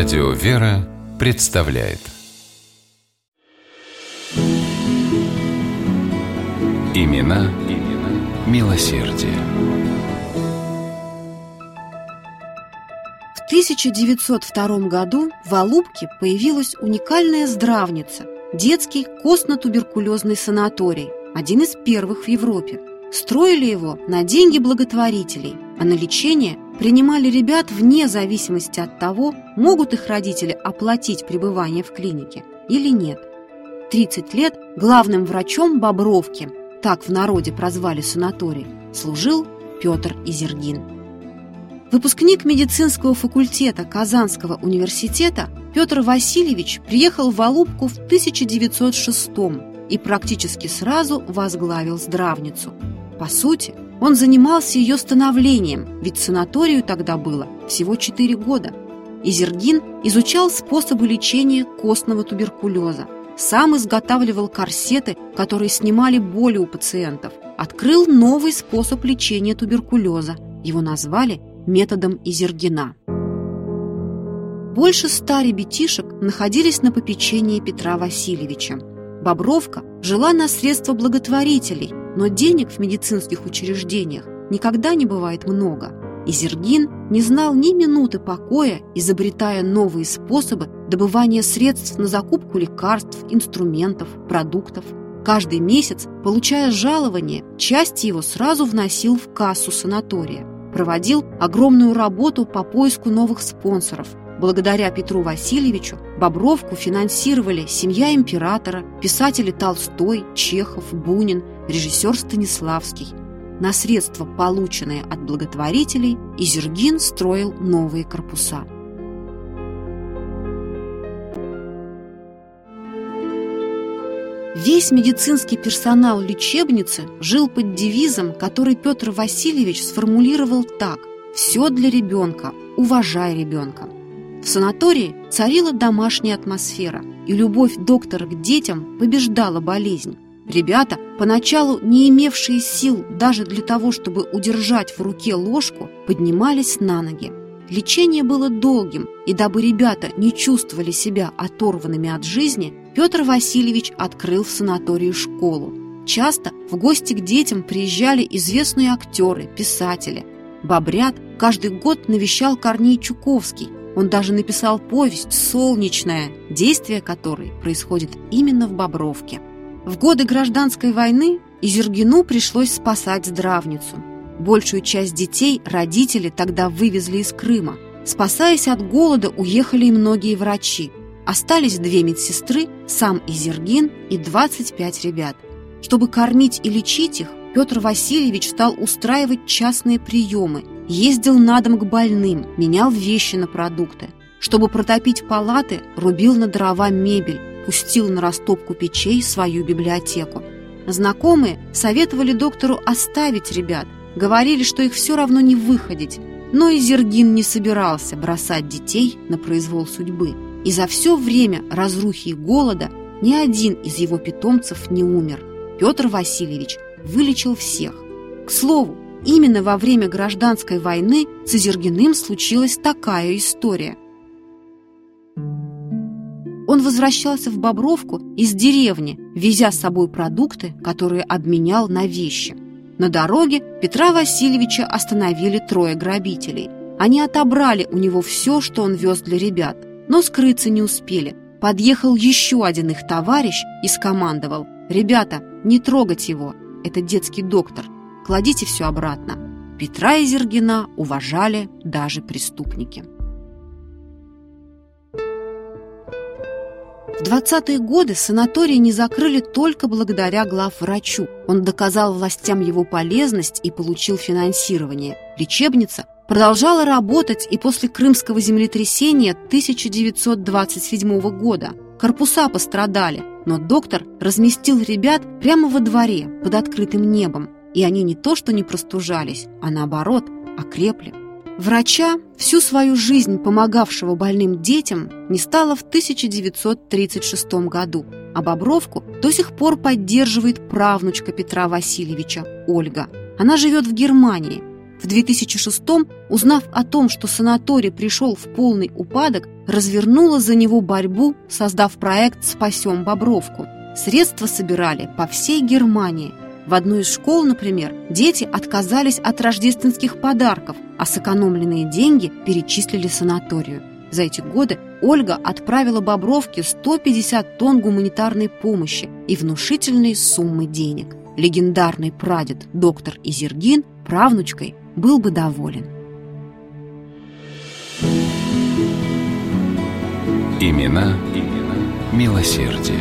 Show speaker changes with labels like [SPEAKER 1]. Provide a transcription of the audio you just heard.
[SPEAKER 1] Радио «Вера» представляет Имена, имена милосердие.
[SPEAKER 2] В 1902 году в Алубке появилась уникальная здравница – детский костно-туберкулезный санаторий, один из первых в Европе. Строили его на деньги благотворителей, а на лечение принимали ребят вне зависимости от того, могут их родители оплатить пребывание в клинике или нет. 30 лет главным врачом Бобровки, так в народе прозвали санаторий, служил Петр Изергин. Выпускник медицинского факультета Казанского университета Петр Васильевич приехал в Алубку в 1906 и практически сразу возглавил здравницу – по сути, он занимался ее становлением, ведь санаторию тогда было всего 4 года. Изергин изучал способы лечения костного туберкулеза, сам изготавливал корсеты, которые снимали боли у пациентов, открыл новый способ лечения туберкулеза. Его назвали методом Изергина. Больше ста ребятишек находились на попечении Петра Васильевича. Бобровка жила на средства благотворителей, но денег в медицинских учреждениях никогда не бывает много. И Зергин не знал ни минуты покоя, изобретая новые способы добывания средств на закупку лекарств, инструментов, продуктов. Каждый месяц, получая жалование, часть его сразу вносил в кассу санатория. Проводил огромную работу по поиску новых спонсоров. Благодаря Петру Васильевичу Бобровку финансировали семья императора, писатели Толстой, Чехов, Бунин, режиссер Станиславский. На средства, полученные от благотворителей, Изергин строил новые корпуса. Весь медицинский персонал лечебницы жил под девизом, который Петр Васильевич сформулировал так «Все для ребенка, уважай ребенка». В санатории царила домашняя атмосфера, и любовь доктора к детям побеждала болезнь. Ребята, поначалу не имевшие сил даже для того, чтобы удержать в руке ложку, поднимались на ноги. Лечение было долгим, и дабы ребята не чувствовали себя оторванными от жизни, Петр Васильевич открыл в санатории школу. Часто в гости к детям приезжали известные актеры, писатели. Бобрят каждый год навещал Корней Чуковский. Он даже написал повесть «Солнечная», действие которой происходит именно в Бобровке. В годы гражданской войны Изергину пришлось спасать здравницу. Большую часть детей родители тогда вывезли из Крыма. Спасаясь от голода, уехали и многие врачи. Остались две медсестры, сам Изергин и 25 ребят. Чтобы кормить и лечить их, Петр Васильевич стал устраивать частные приемы, ездил на дом к больным, менял вещи на продукты. Чтобы протопить палаты, рубил на дрова мебель, пустил на растопку печей свою библиотеку. Знакомые советовали доктору оставить ребят, говорили, что их все равно не выходить, но и Зергин не собирался бросать детей на произвол судьбы. И за все время разрухи и голода ни один из его питомцев не умер. Петр Васильевич вылечил всех. К слову, именно во время гражданской войны с Зергиным случилась такая история – он возвращался в Бобровку из деревни, везя с собой продукты, которые обменял на вещи. На дороге Петра Васильевича остановили трое грабителей. Они отобрали у него все, что он вез для ребят, но скрыться не успели. Подъехал еще один их товарищ и скомандовал «Ребята, не трогать его, это детский доктор, кладите все обратно». Петра и Зергина уважали даже преступники. В 20-е годы санаторий не закрыли только благодаря главврачу. Он доказал властям его полезность и получил финансирование. Лечебница продолжала работать и после крымского землетрясения 1927 года. Корпуса пострадали, но доктор разместил ребят прямо во дворе под открытым небом. И они не то что не простужались, а наоборот окрепли. Врача, всю свою жизнь помогавшего больным детям, не стало в 1936 году, а Бобровку до сих пор поддерживает правнучка Петра Васильевича, Ольга. Она живет в Германии. В 2006 узнав о том, что санаторий пришел в полный упадок, развернула за него борьбу, создав проект «Спасем Бобровку». Средства собирали по всей Германии. В одной из школ, например, дети отказались от рождественских подарков, а сэкономленные деньги перечислили санаторию. За эти годы Ольга отправила Бобровке 150 тонн гуманитарной помощи и внушительные суммы денег. Легендарный прадед доктор Изергин правнучкой был бы доволен.
[SPEAKER 1] Имена, имена милосердия.